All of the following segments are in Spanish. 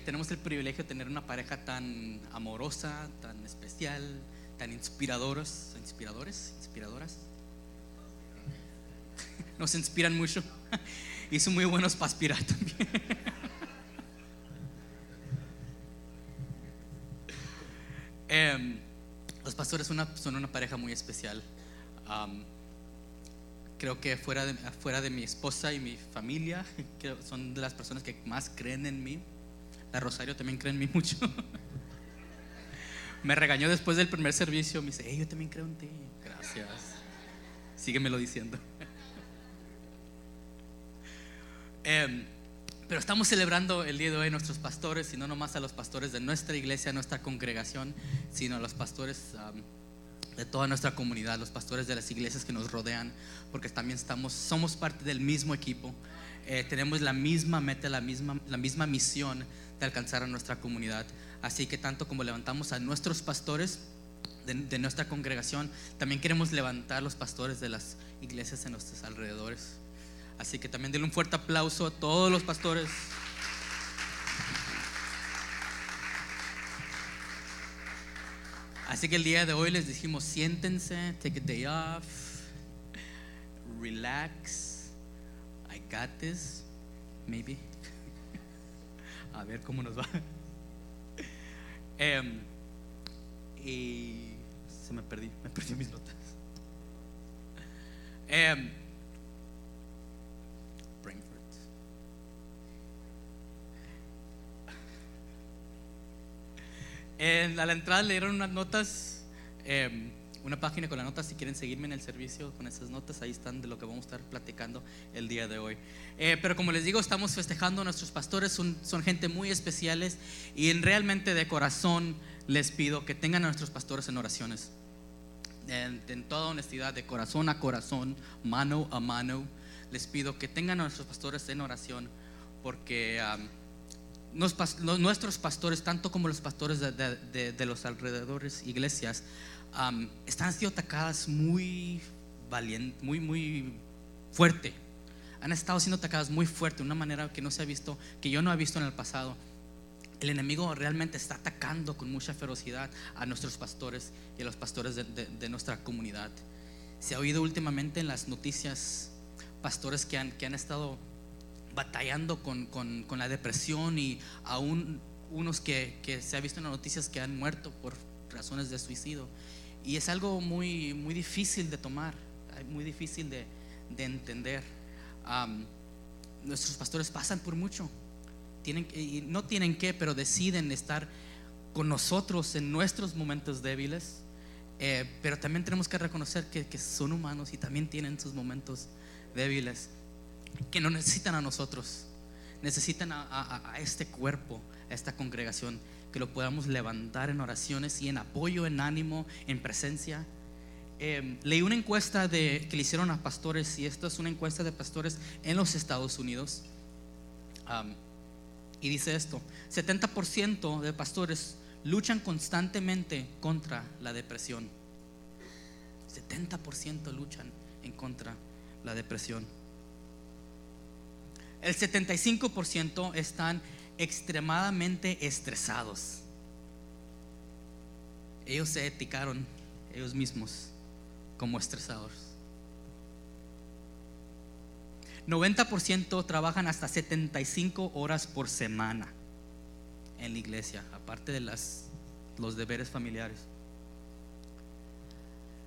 tenemos el privilegio de tener una pareja tan amorosa, tan especial, tan inspiradoras, inspiradores, inspiradoras. Nos inspiran mucho y son muy buenos para aspirar también. Em, los pastores son una, pareja muy especial. Creo que fuera de, fuera de mi esposa y mi familia, creo- son de las personas que más creen en mí. La Rosario también cree en mí mucho. Me regañó después del primer servicio. Me dice, hey, yo también creo en ti. Gracias. Síguemelo diciendo. Em, pero estamos celebrando el día de hoy nuestros pastores, y no nomás a los pastores de nuestra iglesia, nuestra congregación, sino a los pastores am, de toda nuestra comunidad, los pastores de las iglesias que nos rodean, porque también estamos, somos parte del mismo equipo. Eh, tenemos la misma meta, la misma, la misma misión alcanzar a nuestra comunidad. Así que tanto como levantamos a nuestros pastores de, nuestra congregación, también queremos levantar los pastores de las iglesias en nuestros alrededores. Así que también denle un fuerte aplauso a todos los pastores. Así que el día de hoy les dijimos, siéntense, take a day off, relax, I got this, maybe. A ver cómo nos va. Em, y se me perdí, me perdí mis notas. Brentford. En, a la entrada le dieron unas notas, eh, una página con las notas. Si quieren seguirme en el servicio con esas notas, ahí están de lo que vamos a estar platicando el día de hoy. Eh, pero como les digo, estamos festejando a nuestros pastores, son, gente muy especiales y en, realmente de corazón les pido que tengan a nuestros pastores en oraciones. En, toda honestidad, de corazón a corazón, mano a mano, les pido que tengan a nuestros pastores en oración porque... nuestros pastores, tanto como los pastores de- de los alrededores, iglesias, am, están siendo atacadas muy valiente, muy, muy fuerte. Han estado siendo atacadas muy fuerte, de una manera que no se ha visto, que yo no he visto en el pasado. El enemigo realmente está atacando con mucha ferocidad a nuestros pastores y a los pastores de, de- de nuestra comunidad. Se ha oído últimamente en las noticias pastores que han, que han estado batallando con, con- con la depresión y aún unos que, que se ha visto en las noticias que han muerto por razones de suicidio. Y es algo muy, muy difícil de tomar, muy difícil de, de entender. Nuestros pastores pasan por mucho. Tienen, no tienen que, pero deciden estar con nosotros en nuestros momentos débiles. Eh, pero también tenemos que reconocer que, que son humanos y también tienen sus momentos débiles que no necesitan a nosotros, necesitan a este cuerpo, a esta congregación, que lo podamos levantar en oraciones y en apoyo, en ánimo, en presencia. Eh, leí una encuesta que le hicieron a pastores, y esto es una encuesta de pastores en los Estados Unidos. Y dice esto, 70% de pastores luchan constantemente contra la depresión. 70% luchan en contra la depresión. El 75% están extremadamente estresados. Ellos se eticaron ellos mismos como estresados. 90% trabajan hasta 75 horas por semana en la iglesia, aparte de las, los deberes familiares.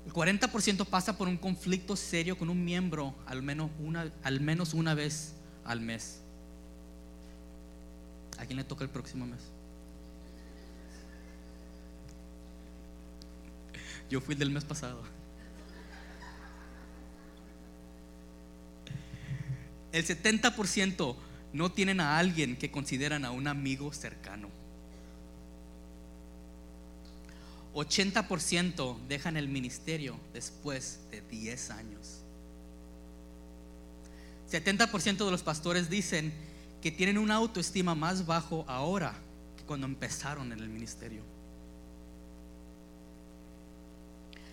El 40% pasa por un conflicto serio con un miembro al menos una, al menos una vez al mes. ¿A quién le toca el próximo mes? Yo fui el del mes pasado. El 70% no tienen a alguien que consideran a un amigo cercano. 80% dejan el ministerio después de 10 años. 70% de los pastores dicen que tienen una autoestima más bajo ahora que cuando empezaron en el ministerio.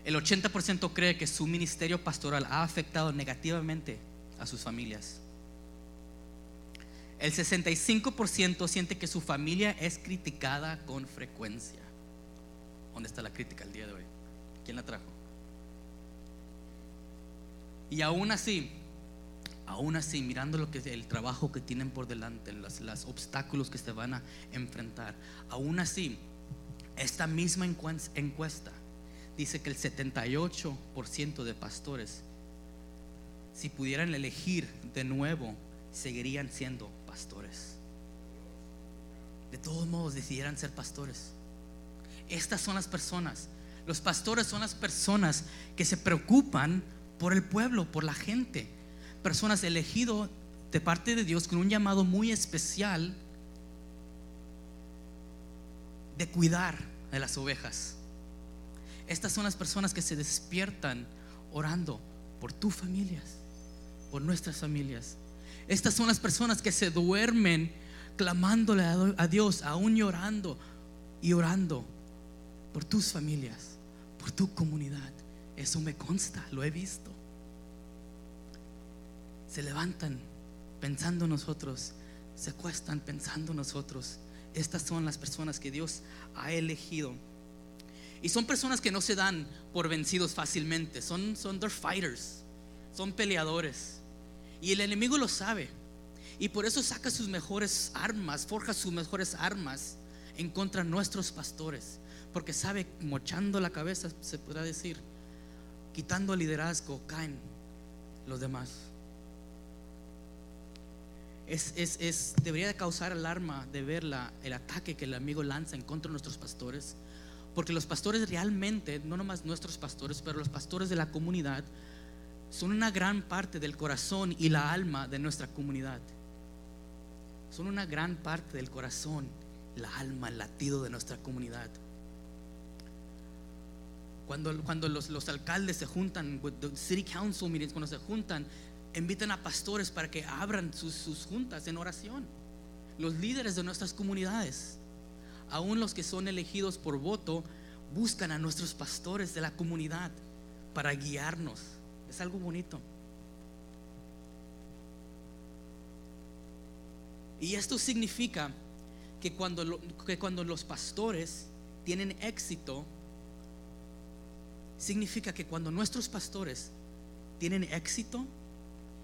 El 80% cree que su ministerio pastoral ha afectado negativamente a sus familias. el 65% siente que su familia es criticada con frecuencia. ¿Dónde está la crítica el día de hoy? ¿Quién la trajo? Y aún así, aún así, mirando lo que el trabajo que tienen por delante, los, los obstáculos que se van a enfrentar, aún así, esta misma encuesta dice que el 78% de pastores, si pudieran elegir de nuevo, seguirían siendo pastores. De todos modos, decidieran ser pastores. Estas son las personas. Los pastores son las personas que se preocupan por el pueblo, por la gente. Personas elegidas de parte de Dios con un llamado muy especial de cuidar de las ovejas. Estas son las personas que se despiertan orando por tus familias, por nuestras familias. Estas son las personas que se duermen clamándole a Dios, aún llorando y orando por tus familias, por tu comunidad. Eso me consta, lo he visto. Se levantan pensando nosotros, se acuestan pensando nosotros. Estas son las personas que Dios ha elegido. Y son personas que no se dan por vencidos fácilmente. Son, son fighters. Son peleadores. Y el enemigo lo sabe. Y por eso saca sus mejores armas, forja sus mejores armas en contra de nuestros pastores. Porque sabe, mochando la cabeza, se podrá decir, quitando el liderazgo, caen los demás. Es, es, debería de causar alarma de ver la, el ataque que el amigo lanza en contra de nuestros pastores. Porque los pastores realmente, no nomás nuestros pastores, pero los pastores de la comunidad, son una gran parte del corazón y la alma de nuestra comunidad. Son una gran parte del corazón, la alma, el latido de nuestra comunidad. Cuando, cuando los, los, alcaldes se juntan, city council meetings, cuando se juntan, invitan a pastores para que abran sus, sus juntas en oración. Los líderes de nuestras comunidades, aún los que son elegidos por voto, buscan a nuestros pastores de la comunidad para guiarnos es algo bonito. Y esto significa que cuando, que cuando los pastores tienen éxito, significa que cuando nuestros pastores tienen éxito,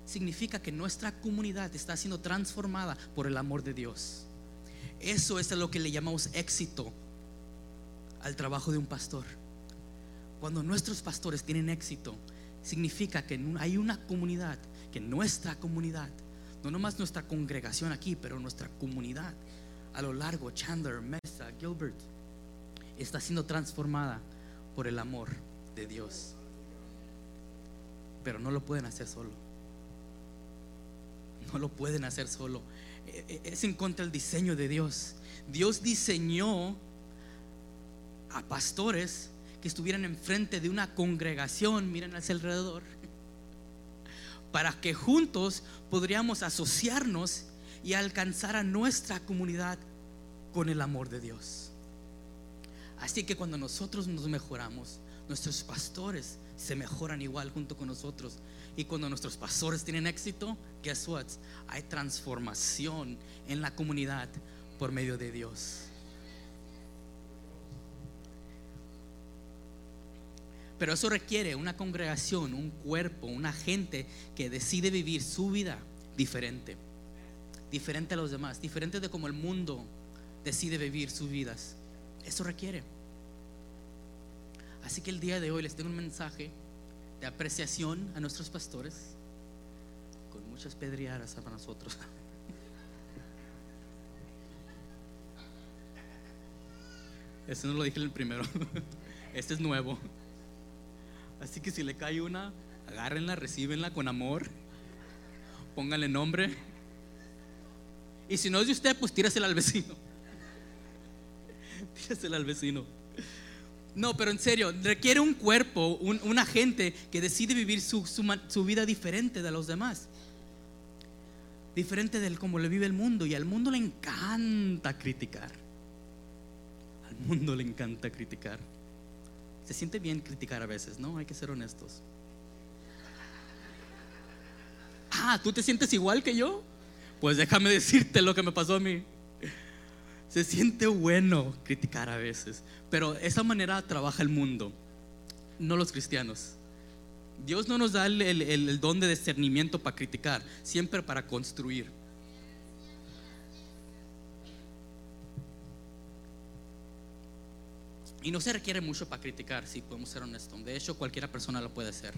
significa que nuestra comunidad está siendo transformada por el amor de Dios. Eso es lo que le llamamos éxito al trabajo de un pastor. Cuando nuestros pastores tienen éxito, significa que hay una comunidad, que nuestra comunidad, no nomás nuestra congregación aquí, pero nuestra comunidad a lo largo, Chandler, Mesa, Gilbert, está siendo transformada por el amor de Dios. Pero no lo pueden hacer solo. No lo pueden hacer solo. E, e, es en contra del diseño de Dios. Dios diseñó a pastores que estuvieran enfrente de una congregación, miren hacia alrededor, para que juntos podríamos asociarnos y alcanzar a nuestra comunidad con el amor de Dios. Así que cuando nosotros nos mejoramos, nuestros pastores se mejoran igual junto con nosotros. Y cuando nuestros pastores tienen éxito, guess what? Hay transformación en la comunidad por medio de Dios. Pero eso requiere una congregación, un cuerpo, una gente que decide vivir su vida diferente. Diferente a los demás, diferente de como el mundo decide vivir sus vidas. Eso requiere. Así que el día de hoy les tengo un mensaje de apreciación a nuestros pastores, con muchas pedriadas para nosotros. Este no lo dije en el primero. Este es nuevo. Así que si le cae una, agárrenla, recíbenla con amor, pónganle nombre. Y si no es de usted, pues tírasela al vecino. tírasela al vecino. No, pero en serio, requiere un cuerpo, una gente que decide vivir su, su, vida diferente de los demás. Diferente del como le vive el mundo. Y al mundo le encanta criticar. Al mundo le encanta criticar. Se siente bien criticar a veces, ¿no? Hay que ser honestos. Ah, ¿tú te sientes igual que yo? Pues déjame decirte lo que me pasó a mí. Se siente bueno criticar a veces, pero esa manera trabaja el mundo, no los cristianos. Dios no nos da el, don de discernimiento para criticar, siempre para construir. Y no se requiere mucho para criticar, si podemos ser honestos. De hecho, cualquiera persona lo puede hacer.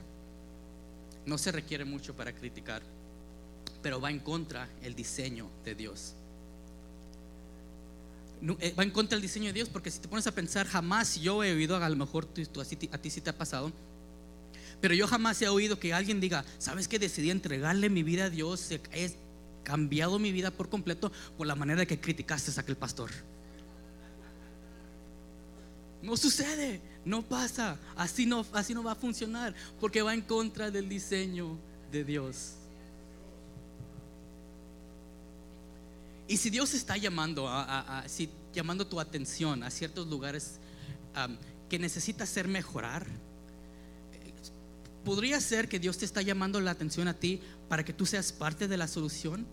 No se requiere mucho para criticar, pero va en contra el diseño de Dios. Eh, va en contra el diseño de Dios porque si te pones a pensar, jamás yo he oído, a lo mejor a ti sí te ha pasado, pero yo jamás he oído que alguien diga, ¿sabes que decidí entregarle mi vida a Dios? He cambiado mi vida por completo por la manera que criticaste a aquel pastor. No sucede, no pasa, así no, así no va a funcionar, porque va en contra del diseño de Dios. Y si Dios está llamando, a, llamando tu atención a ciertos lugares que necesitas ser mejorar, podría ser que Dios te está llamando la atención a ti para que tú seas parte de la solución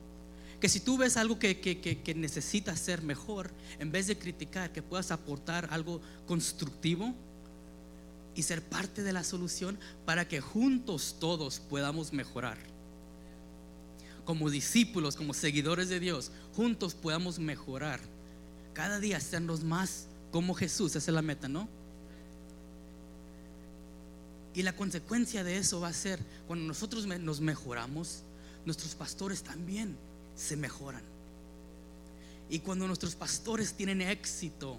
que si tú ves algo que, que, necesitas ser mejor, en vez de criticar, que puedas aportar algo constructivo y ser parte de la solución para que juntos todos podamos mejorar. Como discípulos, como seguidores de Dios, juntos podamos mejorar. Cada día sernos más como Jesús, esa es la meta, ¿no? Y la consecuencia de eso va a ser, cuando nosotros nos mejoramos, nuestros pastores también se mejoran. Y cuando nuestros pastores tienen éxito,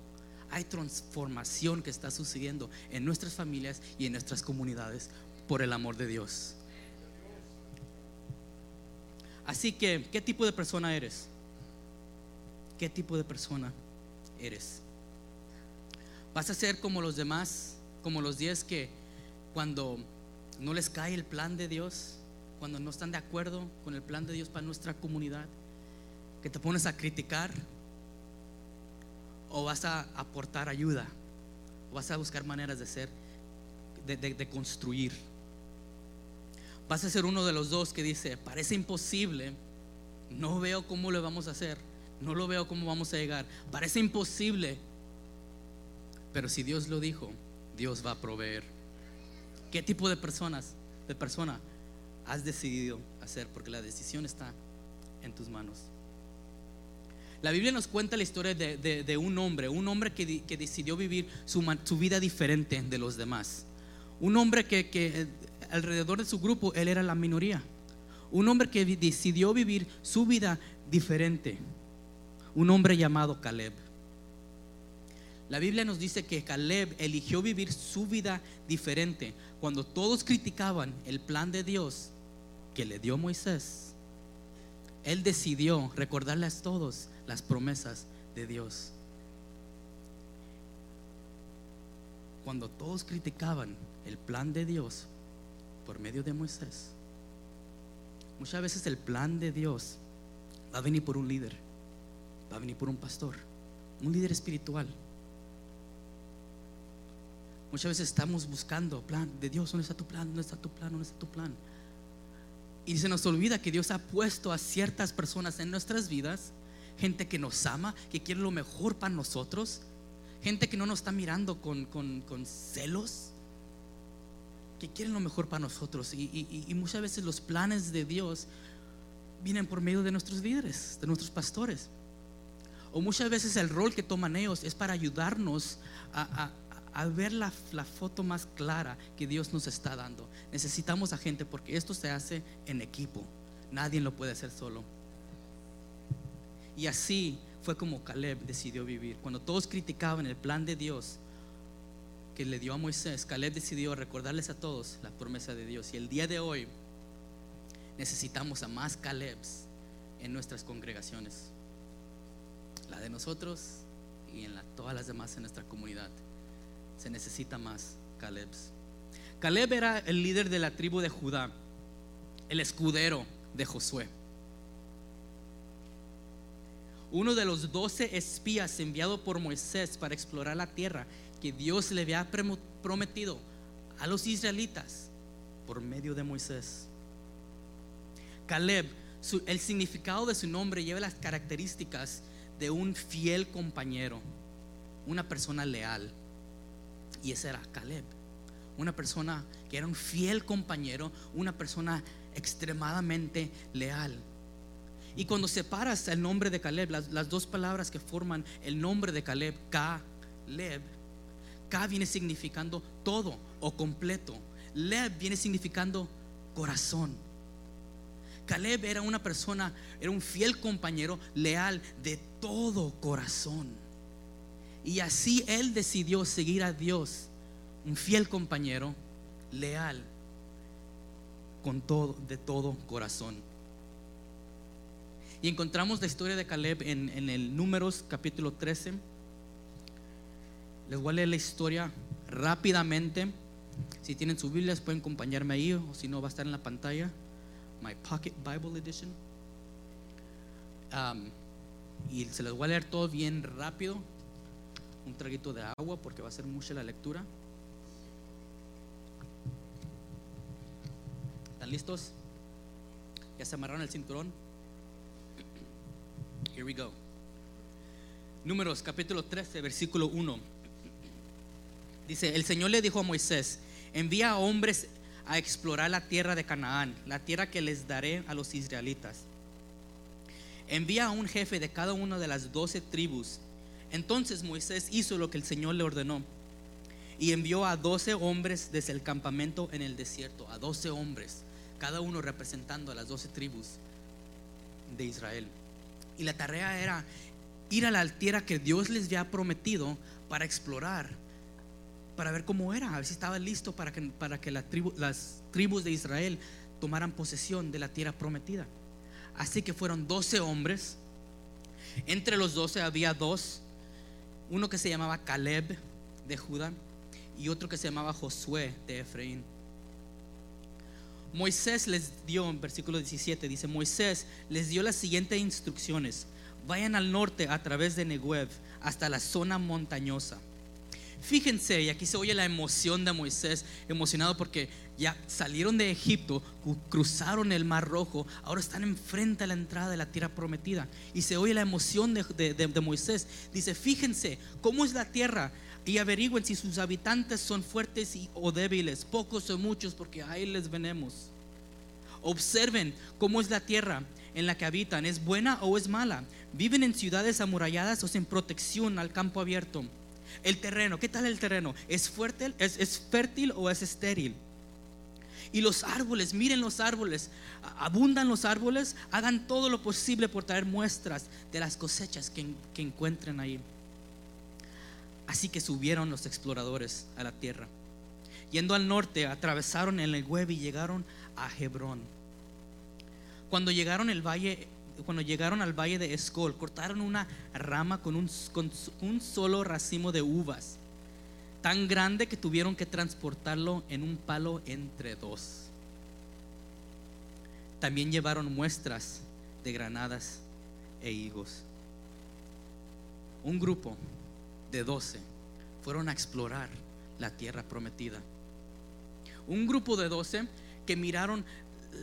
hay transformación que está sucediendo en nuestras familias y en nuestras comunidades por el amor de Dios. Así que, ¿qué tipo de persona eres? ¿Qué tipo de persona eres? ¿Vas a ser como los demás, como los diez que cuando no les cae el plan de Dios, cuando no están de acuerdo con el plan de Dios para nuestra comunidad? ¿Que te pones a criticar? ¿O vas a aportar ayuda? ¿O vas a buscar maneras de ser, de, construir? Vas a ser uno de los dos que dice, parece imposible, no veo cómo lo vamos a hacer, no lo veo cómo vamos a llegar, parece imposible, pero si Dios lo dijo, Dios va a proveer. ¿Qué tipo de personas, de persona has decidido hacer, porque la decisión está en tus manos. La Biblia nos cuenta la historia de, un hombre, un hombre que, decidió vivir su, vida diferente de los demás. Un hombre que, que alrededor de su grupo, él era la minoría. Un hombre que decidió vivir su vida diferente. Un hombre llamado Caleb. La Biblia nos dice que Caleb eligió vivir su vida diferente. Cuando todos criticaban el plan de Dios, que le dio Moisés, él decidió recordarles a todos las promesas de Dios. Cuando todos criticaban el plan de Dios por medio de Moisés, muchas veces el plan de Dios va a venir por un líder, va a venir por un pastor, un líder espiritual. Muchas veces estamos buscando plan de Dios, ¿dónde está tu plan? ¿Dónde está tu plan? ¿Dónde está tu plan? Y se nos olvida que Dios ha puesto a ciertas personas en nuestras vidas, gente que nos ama, que quiere lo mejor para nosotros, gente que no nos está mirando con, celos, que quieren lo mejor para nosotros. Y, muchas veces los planes de Dios vienen por medio de nuestros líderes, de nuestros pastores. O muchas veces el rol que toman ellos es para ayudarnos a ver la, foto más clara que Dios nos está dando. Necesitamos a gente porque esto se hace en equipo. Nadie lo puede hacer solo. Y así fue como Caleb decidió vivir. Cuando todos criticaban el plan de Dios que le dio a Moisés, Caleb decidió recordarles a todos la promesa de Dios. Y el día de hoy necesitamos a más Calebs en nuestras congregaciones. La de nosotros y en todas las demás en nuestra comunidad se necesita más Caleb. Caleb era el líder de la tribu de Judá, el escudero de Josué. Uno de los doce espías enviado por Moisés para explorar la tierra que Dios le había prometido a los israelitas por medio de Moisés. Caleb el significado de su nombre lleva las características de un fiel compañero, una persona leal. Y ese era Caleb, una persona que era un fiel compañero, una persona extremadamente leal. Y cuando separas el nombre de Caleb, las, dos palabras que forman el nombre de Caleb, Caleb, Ka viene significando todo o completo. Leb viene significando corazón. Caleb era una persona, era un fiel compañero, leal de todo corazón. Y así él decidió seguir a Dios, un fiel compañero, leal, con todo, de todo corazón. Y encontramos la historia de Caleb en, en el Números capítulo 13. Les voy a leer la historia rápidamente. Si tienen su Biblia, pueden acompañarme ahí, o si no, va a estar en la pantalla. My Pocket Bible Edition. Um, y se les voy a leer todo bien rápido. Un traguito de agua porque va a ser mucha la lectura. ¿Están listos? ¿Ya se amarraron el cinturón? Here we go. Números capítulo 13, versículo 1. Dice, el Señor le dijo a Moisés, envía a hombres a explorar la tierra de Canaán, la tierra que les daré a los israelitas. Envía a un jefe de cada una de las doce tribus. Entonces Moisés hizo lo que el Señor le ordenó y envió a doce hombres desde el campamento en el desierto, a doce hombres, cada uno representando a las doce tribus de Israel. Y la tarea era ir a la tierra que Dios les había prometido para explorar, para ver cómo era, a ver si estaba listo para que, para que las tribus de Israel tomaran posesión de la tierra prometida. Así que fueron doce hombres. Entre los doce había dos, uno que se llamaba Caleb de Judá y otro que se llamaba Josué de Efraín. Moisés les dio, en versículo 17, dice, Moisés les dio las siguientes instrucciones. Vayan al norte a través de Negev hasta la zona montañosa. Fíjense, y aquí se oye la emoción de Moisés, emocionado porque ya salieron de Egipto, cruzaron el Mar Rojo, ahora están enfrente a la entrada de la tierra prometida. Y se oye la emoción de, de Moisés. Dice, fíjense cómo es la tierra y averigüen si sus habitantes son fuertes o débiles, pocos o muchos, porque ahí les venemos. Observen cómo es la tierra en la que habitan, ¿es buena o es mala? ¿Viven en ciudades amuralladas o sin protección al campo abierto? El terreno, ¿qué tal el terreno? ¿Es, fuerte, es, es fértil o es estéril? Y los árboles, miren los árboles, abundan los árboles, hagan todo lo posible por traer muestras de las cosechas que, que encuentren ahí. Así que subieron los exploradores a la tierra. Yendo al norte, atravesaron el Negev y llegaron a Hebrón. Cuando llegaron el valle, cuando llegaron al valle de Escol, cortaron una rama con un, con un solo racimo de uvas, tan grande que tuvieron que transportarlo en un palo entre dos. También llevaron muestras de granadas e higos. Un grupo de doce fueron a explorar la tierra prometida. Un grupo de doce que miraron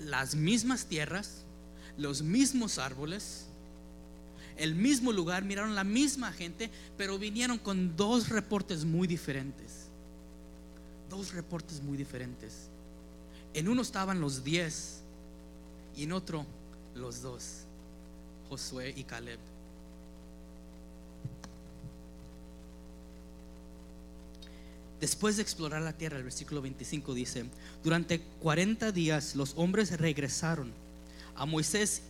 las mismas tierras, los mismos árboles, el mismo lugar, miraron la misma gente, pero vinieron con dos reportes muy diferentes. Dos reportes muy diferentes. En uno estaban los diez y en otro los dos, Josué y Caleb. Después de explorar la tierra, el versículo 25 dice, durante 40 días los hombres regresaron a Moisés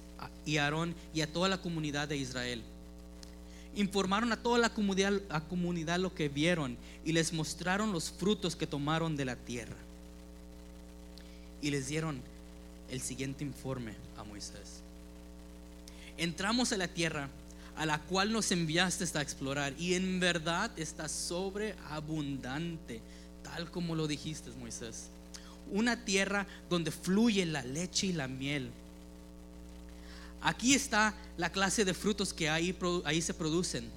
y Aarón y a toda la comunidad de Israel. Informaron a toda la comunidad, comunidad lo que vieron y les mostraron los frutos que tomaron de la tierra. Y les dieron el siguiente informe a Moisés. Entramos a la tierra a la cual nos enviaste a explorar. Y en verdad está sobreabundante, tal como lo dijiste, Moisés. Una tierra donde fluye la leche y la miel. Aquí está la clase de frutos que ahí, ahí se producen.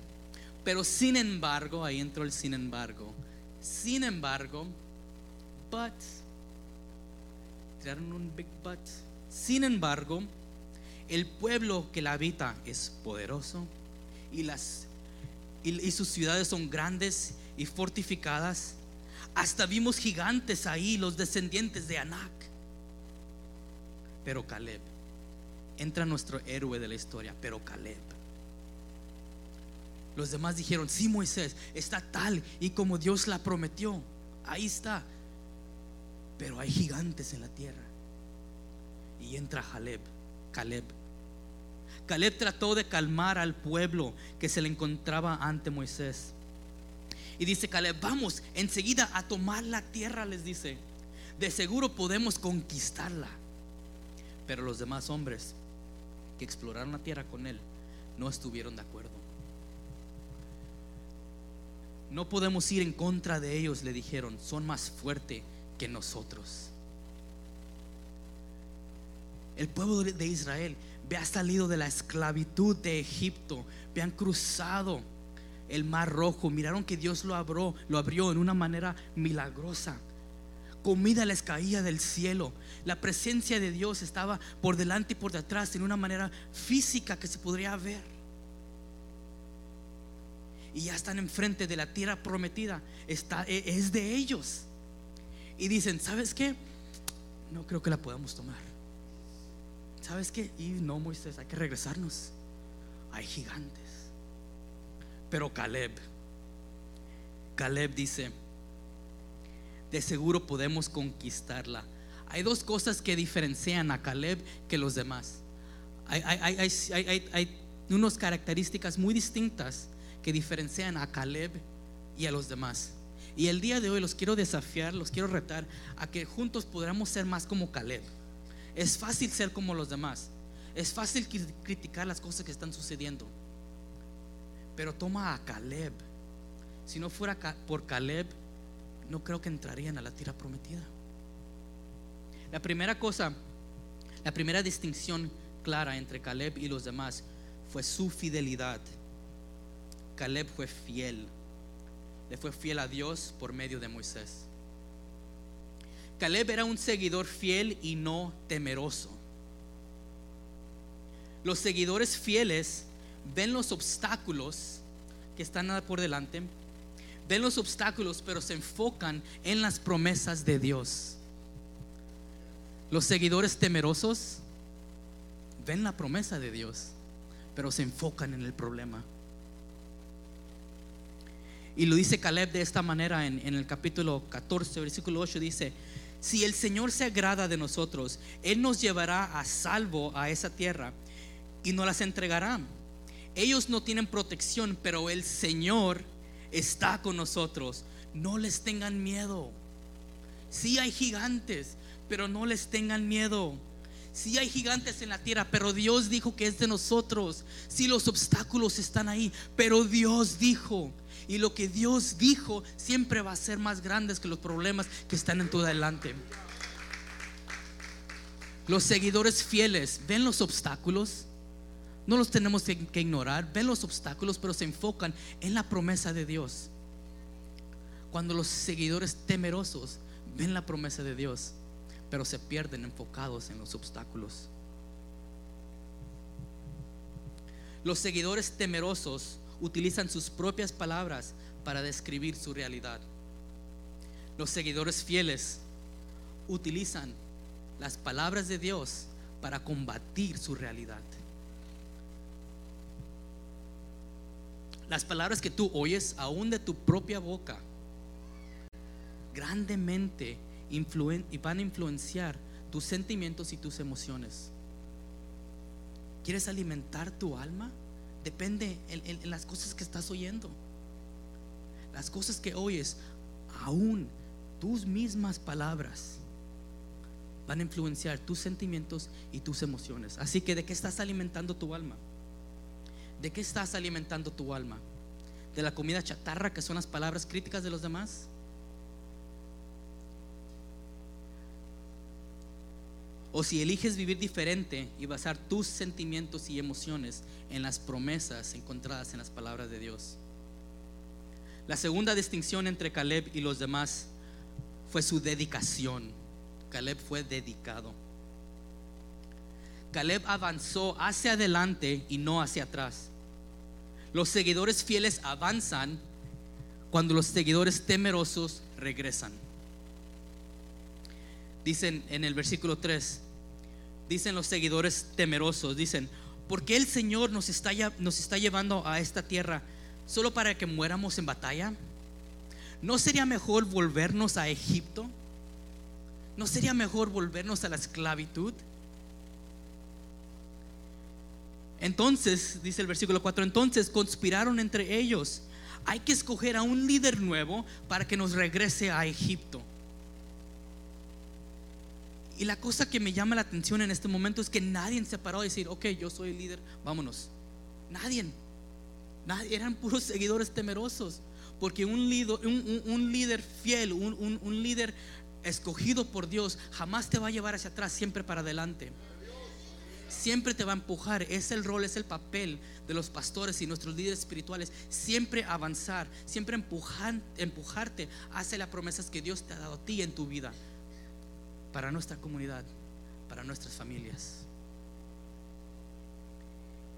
Pero sin embargo, ahí entró el sin embargo. Sin embargo, but, un big but. Sin embargo, el pueblo que la habita es poderoso y, las, y, y sus ciudades son grandes y fortificadas. Hasta vimos gigantes ahí, los descendientes de Anak. Pero Caleb, entra nuestro héroe de la historia, pero Caleb. Los demás dijeron, sí Moisés, está tal y como Dios la prometió. Ahí está. Pero hay gigantes en la tierra. Y entra Caleb, Caleb. Caleb trató de calmar al pueblo que se le encontraba ante Moisés. Y dice Caleb, vamos enseguida a tomar la tierra, les dice. De seguro podemos conquistarla. Pero los demás hombres que exploraron la tierra con él no estuvieron de acuerdo. No podemos ir en contra de ellos, le dijeron, son más fuertes que nosotros. El pueblo de Israel había salido de la esclavitud de Egipto, habían cruzado el mar rojo, miraron que Dios lo abrió, lo abrió en una manera milagrosa. Comida les caía del cielo. La presencia de Dios estaba por delante y por detrás en una manera física que se podría ver y ya están enfrente de la tierra prometida, está, e, es de ellos. Y dicen, ¿sabes qué? No creo que la podamos tomar. ¿Sabes qué? Y no, Moisés, hay que regresarnos. Hay gigantes. Pero Caleb, Caleb dice, de seguro podemos conquistarla. Hay dos cosas que diferencian a Caleb que los demás. Hay, hay, hay, hay unas características muy distintas que diferencian a Caleb y a los demás. Y el día de hoy los quiero desafiar, los quiero retar a que juntos podamos ser más como Caleb. Es fácil ser como los demás. Es fácil criticar las cosas que están sucediendo. Pero toma a Caleb. Si no fuera por Caleb, no creo que entrarían a la tierra prometida. La primera cosa, la primera distinción clara entre Caleb y los demás fue su fidelidad. Caleb fue fiel. Le fue fiel a Dios por medio de Moisés. Caleb era un seguidor fiel y no temeroso. Los seguidores fieles ven los obstáculos que están por delante, ven los obstáculos, pero se enfocan en las promesas de Dios. Los seguidores temerosos ven la promesa de Dios, pero se enfocan en el problema. Y lo dice Caleb de esta manera en, el capítulo 14, versículo 8, dice, si el Señor se agrada de nosotros, Él nos llevará a salvo a esa tierra y nos las entregará. Ellos no tienen protección, pero el Señor está con nosotros. No les tengan miedo. Sí hay gigantes, pero no les tengan miedo. Sí hay gigantes en la tierra, pero Dios dijo que es de nosotros. Sí los obstáculos están ahí, pero Dios dijo y lo que Dios dijo siempre va a ser más grandes que los problemas que están en tu adelante. Los seguidores fieles ven los obstáculos, no los tenemos que, ignorar, ven los obstáculos, pero se enfocan en la promesa de Dios. Cuando los seguidores temerosos ven la promesa de Dios, pero se pierden enfocados en los obstáculos. Los seguidores temerosos utilizan sus propias palabras para describir su realidad. Los seguidores fieles utilizan las palabras de Dios para combatir su realidad. Las palabras que tú oyes aún de tu propia boca grandemente y van a influenciar tus sentimientos y tus emociones. ¿Quieres alimentar tu alma? Depende en, las cosas que estás oyendo. Las cosas que oyes, aún tus mismas palabras van a influenciar tus sentimientos y tus emociones. Así que ¿de qué estás alimentando tu alma? ¿De qué estás alimentando tu alma? ¿De la comida chatarra que son las palabras críticas de los demás? O si eliges vivir diferente y basar tus sentimientos y emociones en las promesas encontradas en las palabras de Dios. La segunda distinción entre Caleb y los demás fue su dedicación. Caleb fue dedicado. Caleb avanzó hacia adelante y no hacia atrás. Los seguidores fieles avanzan cuando los seguidores temerosos regresan. Dicen en el versículo 3, dicen los seguidores temerosos, dicen, ¿por qué el Señor nos está, nos está llevando a esta tierra solo para que muéramos en batalla? ¿No sería mejor volvernos a Egipto? ¿No sería mejor volvernos a la esclavitud? Entonces, dice el versículo 4, entonces conspiraron entre ellos. Hay que escoger a un líder nuevo para que nos regrese a Egipto. Y la cosa que me llama la atención en este momento es que nadie se paró a decir, ok, yo soy el líder, vámonos. Nadie. Nadie eran puros seguidores temerosos. Porque un líder, un, líder fiel, un líder escogido por Dios, jamás te va a llevar hacia atrás, siempre para adelante siempre te va a empujar. Es el rol, es el papel de los pastores y nuestros líderes espirituales. Siempre avanzar, siempre empujar, empujarte hacia las promesas que Dios te ha dado a ti en tu vida. Para nuestra comunidad, para nuestras familias.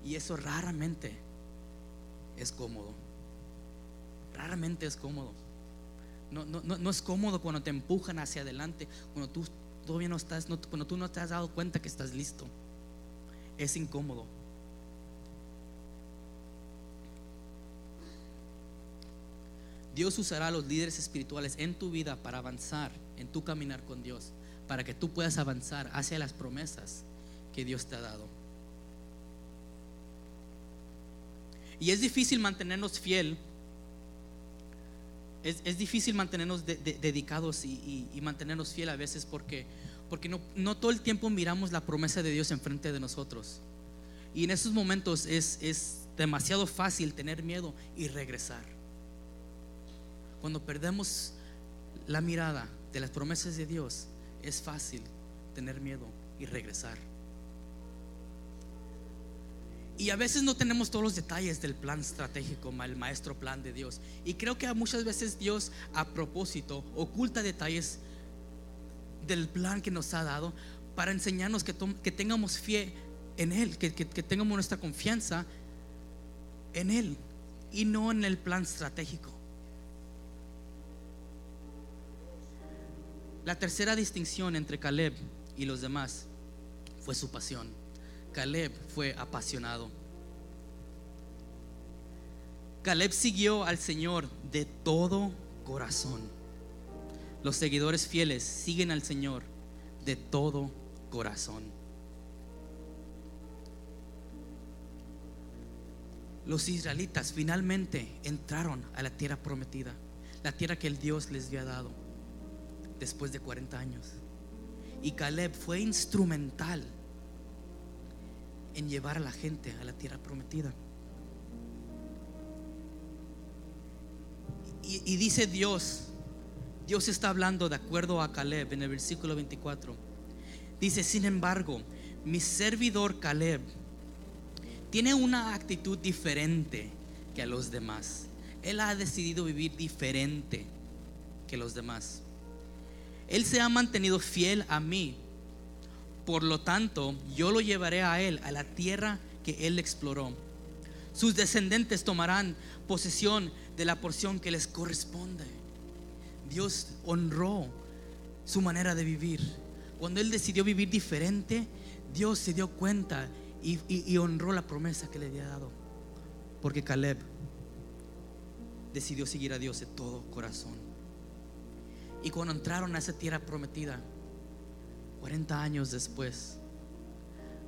Y eso raramente es cómodo. Raramente es cómodo. No, no, no, es cómodo cuando te empujan hacia adelante, cuando tú todavía no estás, cuando tú no te has dado cuenta que estás listo es incómodo. Dios usará a los líderes espirituales en tu vida para avanzar en tu caminar con Dios, para que tú puedas avanzar hacia las promesas que Dios te ha dado. Y es difícil mantenernos fiel, es, difícil mantenernos dedicados y, y mantenernos fiel a veces porque porque no, todo el tiempo miramos la promesa de Dios enfrente de nosotros. Y en esos momentos es, es demasiado fácil tener miedo y regresar. Cuando perdemos la mirada de las promesas de Dios, es fácil tener miedo y regresar. Y a veces no tenemos todos los detalles del plan estratégico, el maestro plan de Dios. Y creo que muchas veces Dios a propósito oculta detalles del plan que nos ha dado para enseñarnos que, que tengamos fe en Él, que, que tengamos nuestra confianza en Él y no en el plan estratégico. La tercera distinción entre Caleb y los demás fue su pasión. Caleb fue apasionado. Caleb siguió al Señor de todo corazón los seguidores fieles siguen al Señor de todo corazón. Los israelitas finalmente entraron a la tierra prometida, la tierra que el Dios les había dado después de 40 años. Y Caleb fue instrumental en llevar a la gente a la tierra prometida. Y, y dice Dios Dios está hablando de acuerdo a Caleb en el versículo 24. Dice, sin embargo, mi servidor Caleb tiene una actitud diferente que a los demás. Él ha decidido vivir diferente que los demás. Él se ha mantenido fiel a mí. Por lo tanto, yo lo llevaré a él, a la tierra que él exploró. Sus descendientes tomarán posesión de la porción que les corresponde. Dios honró su manera de vivir. Cuando él decidió vivir diferente, Dios se dio cuenta y, honró la promesa que le había dado. Porque Caleb decidió seguir a Dios de todo corazón. Y cuando entraron a esa tierra prometida, 40 años después,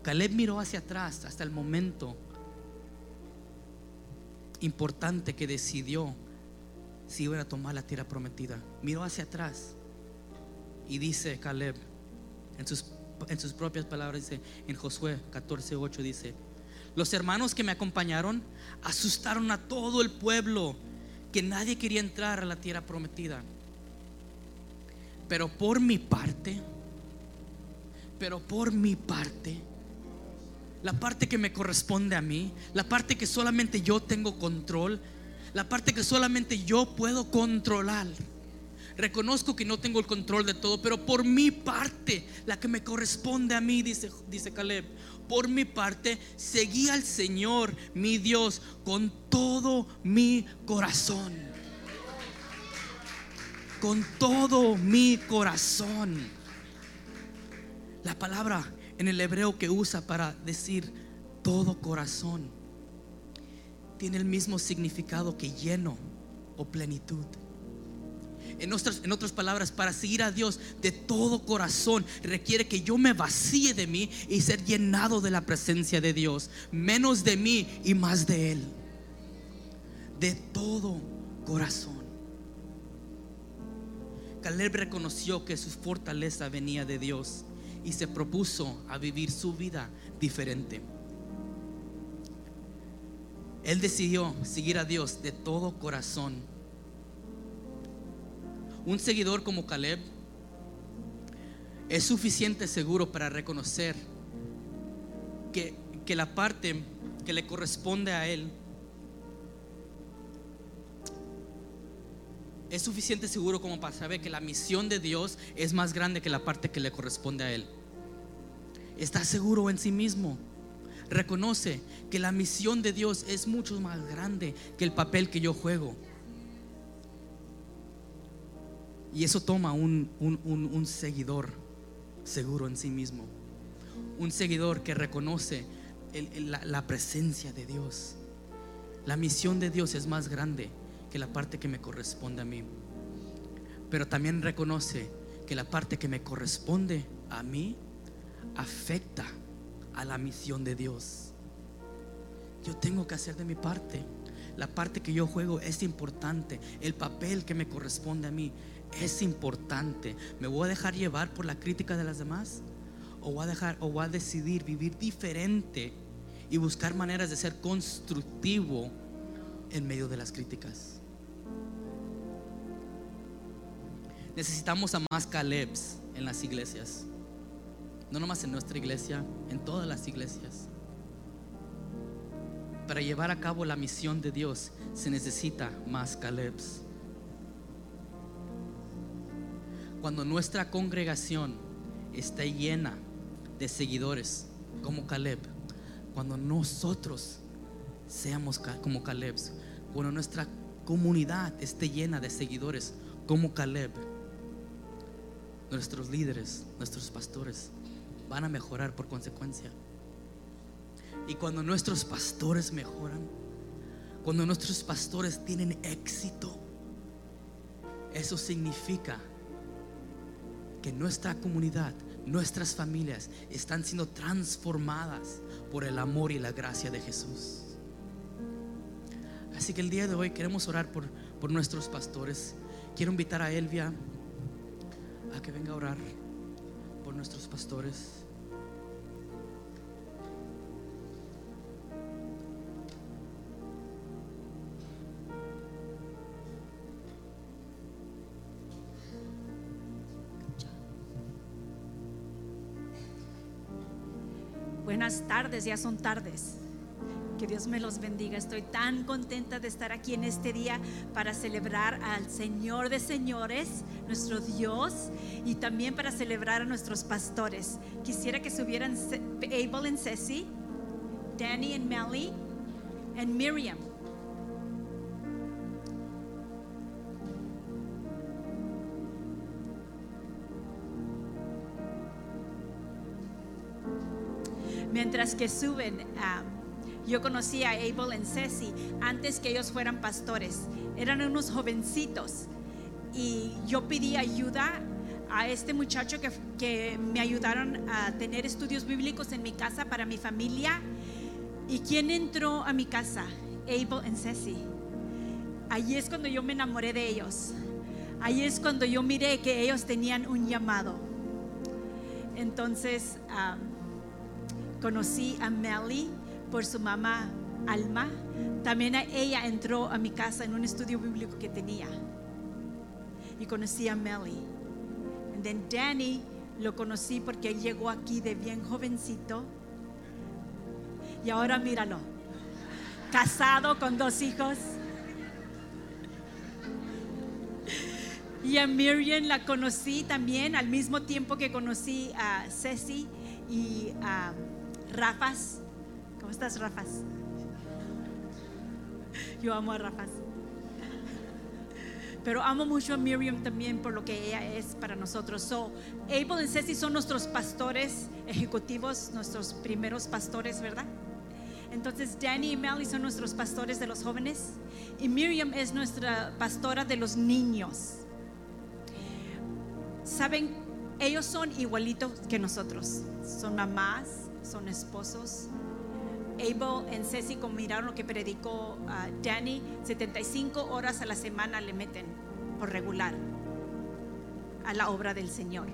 Caleb miró hacia atrás hasta el momento importante que decidió si iban a tomar la tierra prometida. Miró hacia atrás y dice Caleb, en sus, en sus propias palabras, dice en Josué 14:8, dice: Los hermanos que me acompañaron asustaron a todo el pueblo, que nadie quería entrar a la tierra prometida. Pero por mi parte, pero por mi parte, la parte que me corresponde a mí, la parte que solamente yo tengo control, la parte que solamente yo puedo controlar. Reconozco que no tengo el control de todo, pero por mi parte, la que me corresponde a mí, dice, dice Caleb, por mi parte, seguí al Señor, mi Dios, con todo mi corazón. Con todo mi corazón. La palabra en el hebreo que usa para decir todo corazón tiene el mismo significado que lleno o plenitud. En otras, en otras palabras, para seguir a Dios de todo corazón requiere que yo me vacíe de mí y ser llenado de la presencia de Dios. Menos de mí y más de Él. De todo corazón. Caleb reconoció que su fortaleza venía de Dios y se propuso a vivir su vida diferente. Él decidió seguir a Dios de todo corazón. Un seguidor como Caleb es suficiente seguro para reconocer que, que la parte que le corresponde a él es suficiente seguro como para saber que la misión de Dios es más grande que la parte que le corresponde a él. Está seguro en sí mismo reconoce que la misión de Dios es mucho más grande que el papel que yo juego. Y eso toma un, seguidor seguro en sí mismo. Un seguidor que reconoce la, la presencia de Dios. La misión de Dios es más grande que la parte que me corresponde a mí. Pero también reconoce que la parte que me corresponde a mí afecta a la misión de Dios. Yo tengo que hacer de mi parte. La parte que yo juego es importante. El papel que me corresponde a mí es importante. ¿Me voy a dejar llevar por la crítica de las demás? ¿O voy a, dejar, o voy a decidir vivir diferente y buscar maneras de ser constructivo en medio de las críticas? Necesitamos a más Calebs en las iglesias. No nomás en nuestra iglesia, en todas las iglesias. Para llevar a cabo la misión de Dios se necesita más Calebs. Cuando nuestra congregación está llena de seguidores como Caleb, cuando nosotros seamos como Caleb, cuando nuestra comunidad esté llena de seguidores como Caleb, nuestros líderes, nuestros pastores van a mejorar por consecuencia. Y cuando nuestros pastores mejoran, cuando nuestros pastores tienen éxito, eso significa que nuestra comunidad, nuestras familias están siendo transformadas por el amor y la gracia de Jesús. Así que el día de hoy queremos orar por, por nuestros pastores. Quiero invitar a Elvia a que venga a orar nuestros pastores. Buenas tardes, ya son tardes. Dios me los bendiga. Estoy tan contenta de estar aquí en este día para celebrar al Señor de señores, nuestro Dios, y también para celebrar a nuestros pastores. Quisiera que subieran Abel y Ceci, Danny y Melly, y Miriam. mientras que suben. Yo conocí a Abel y Ceci antes que ellos fueran pastores. Eran unos jovencitos y yo pedí ayuda a este muchacho que, que, me ayudaron a tener estudios bíblicos en mi casa para mi familia. ¿Y quién entró a mi casa? Abel y Ceci. Allí es cuando yo me enamoré de ellos. Allí es cuando yo miré que ellos tenían un llamado. Entonces, Conocí a Melly por su mamá Alma. También ella entró a mi casa en un estudio bíblico que tenía. Y conocí a Melly. And then Danny lo conocí porque él llegó aquí de bien jovencito. Y ahora míralo. Casado con dos hijos. Y a Miriam la conocí también al mismo tiempo que conocí a Ceci y a Rafas. ¿Cómo estás, Rafas? Yo amo a Rafas. Pero amo mucho a Miriam también por lo que ella es para nosotros. So, Abel y Ceci son nuestros pastores ejecutivos, nuestros primeros pastores, ¿verdad? Entonces Danny y Melly son nuestros pastores de los jóvenes y Miriam es nuestra pastora de los niños. Saben, ellos son igualitos que nosotros. Son mamás, son esposos. Abel y Ceci, miraron lo que predicó a Danny, 75 horas a la semana le meten por regular a la obra del Señor.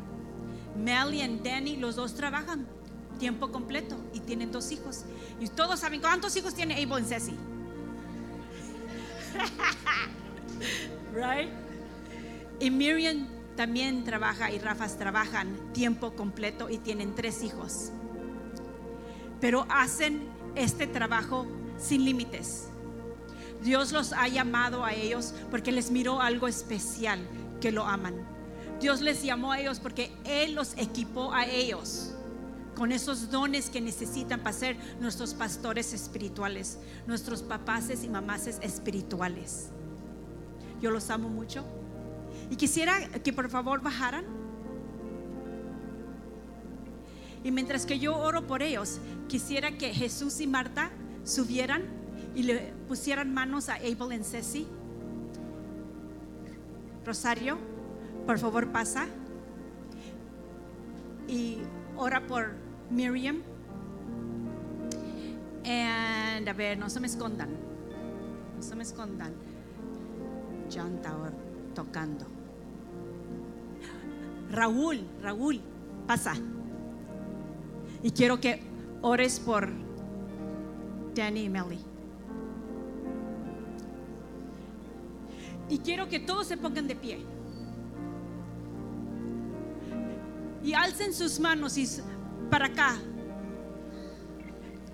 Melly y Danny, los dos trabajan tiempo completo y tienen dos hijos. Y todos saben cuántos hijos tiene Abel y Ceci. right? Y Miriam también trabaja y Rafas trabajan tiempo completo y tienen tres hijos. Pero hacen este trabajo sin límites. Dios los ha llamado a ellos porque les miró algo especial que lo aman. Dios les llamó a ellos porque Él los equipó a ellos con esos dones que necesitan para ser nuestros pastores espirituales, nuestros papaces y mamaces espirituales. Yo los amo mucho. Y quisiera que por favor bajaran. Y mientras que yo oro por ellos, quisiera que Jesús y Marta subieran y le pusieran manos a Abel y Ceci. Rosario, por favor pasa. Y ora por Miriam. And a ver, no se me escondan. No se me escondan. John está tocando. Raúl, Raúl, pasa. Y quiero que ores por Danny y Melly. Y quiero que todos se pongan de pie. Y alcen sus manos y para acá.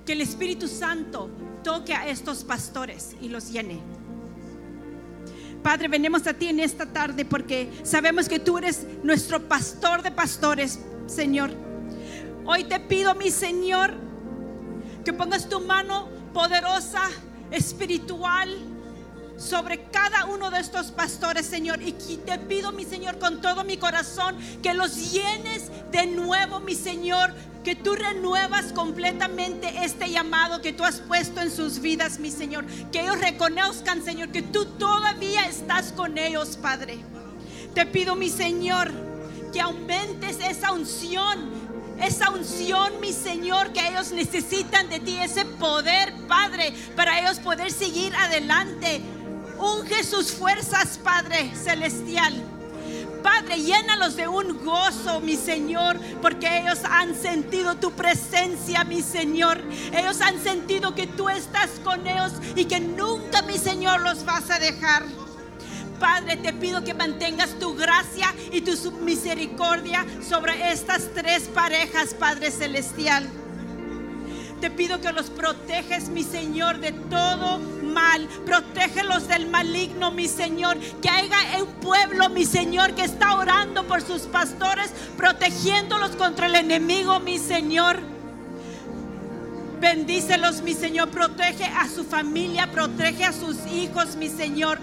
Que el Espíritu Santo toque a estos pastores y los llene. Padre, venimos a ti en esta tarde porque sabemos que tú eres nuestro pastor de pastores, Señor. Hoy te pido, mi Señor, que pongas tu mano poderosa, espiritual, sobre cada uno de estos pastores, Señor. Y te pido, mi Señor, con todo mi corazón, que los llenes de nuevo, mi Señor. Que tú renuevas completamente este llamado que tú has puesto en sus vidas, mi Señor. Que ellos reconozcan, Señor, que tú todavía estás con ellos, Padre. Te pido, mi Señor, que aumentes esa unción esa unción, mi Señor, que ellos necesitan de ti, ese poder, Padre, para ellos poder seguir adelante. Unge sus fuerzas, Padre Celestial. Padre, llénalos de un gozo, mi Señor, porque ellos han sentido tu presencia, mi Señor. Ellos han sentido que tú estás con ellos y que nunca, mi Señor, los vas a dejar. Padre, te pido que mantengas tu gracia y tu misericordia sobre estas tres parejas, Padre Celestial. Te pido que los proteges, mi Señor, de todo mal. Protégelos del maligno, mi Señor. Que haya un pueblo, mi Señor, que está orando por sus pastores, protegiéndolos contra el enemigo, mi Señor. Bendícelos, mi Señor. Protege a su familia, protege a sus hijos, mi Señor.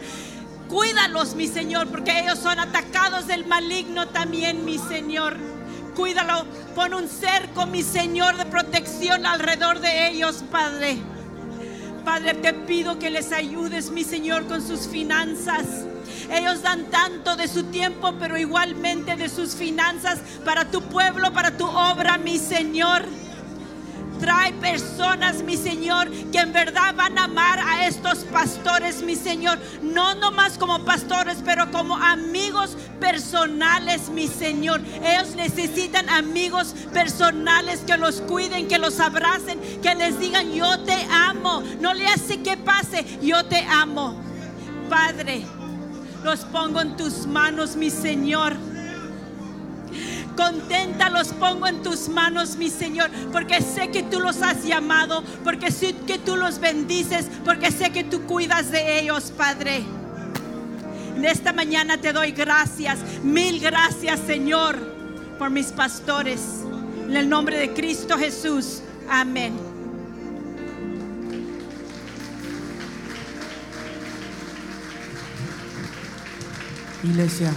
Cuídalos, mi Señor, porque ellos son atacados del maligno también, mi Señor. Cuídalo, pon un cerco, mi Señor, de protección alrededor de ellos, Padre. Padre, te pido que les ayudes, mi Señor, con sus finanzas. Ellos dan tanto de su tiempo, pero igualmente de sus finanzas para tu pueblo, para tu obra, mi Señor. Trae personas, mi Señor, que en verdad van a amar a estos pastores, mi Señor. No nomás como pastores, pero como amigos personales, mi Señor. Ellos necesitan amigos personales que los cuiden, que los abracen, que les digan, yo te amo. No le hace que pase, yo te amo. Padre, los pongo en tus manos, mi Señor contenta los pongo en tus manos, mi Señor, porque sé que tú los has llamado, porque sé que tú los bendices, porque sé que tú cuidas de ellos, Padre. En esta mañana te doy gracias, mil gracias, Señor, por mis pastores. En el nombre de Cristo Jesús. Amén. Iglesia.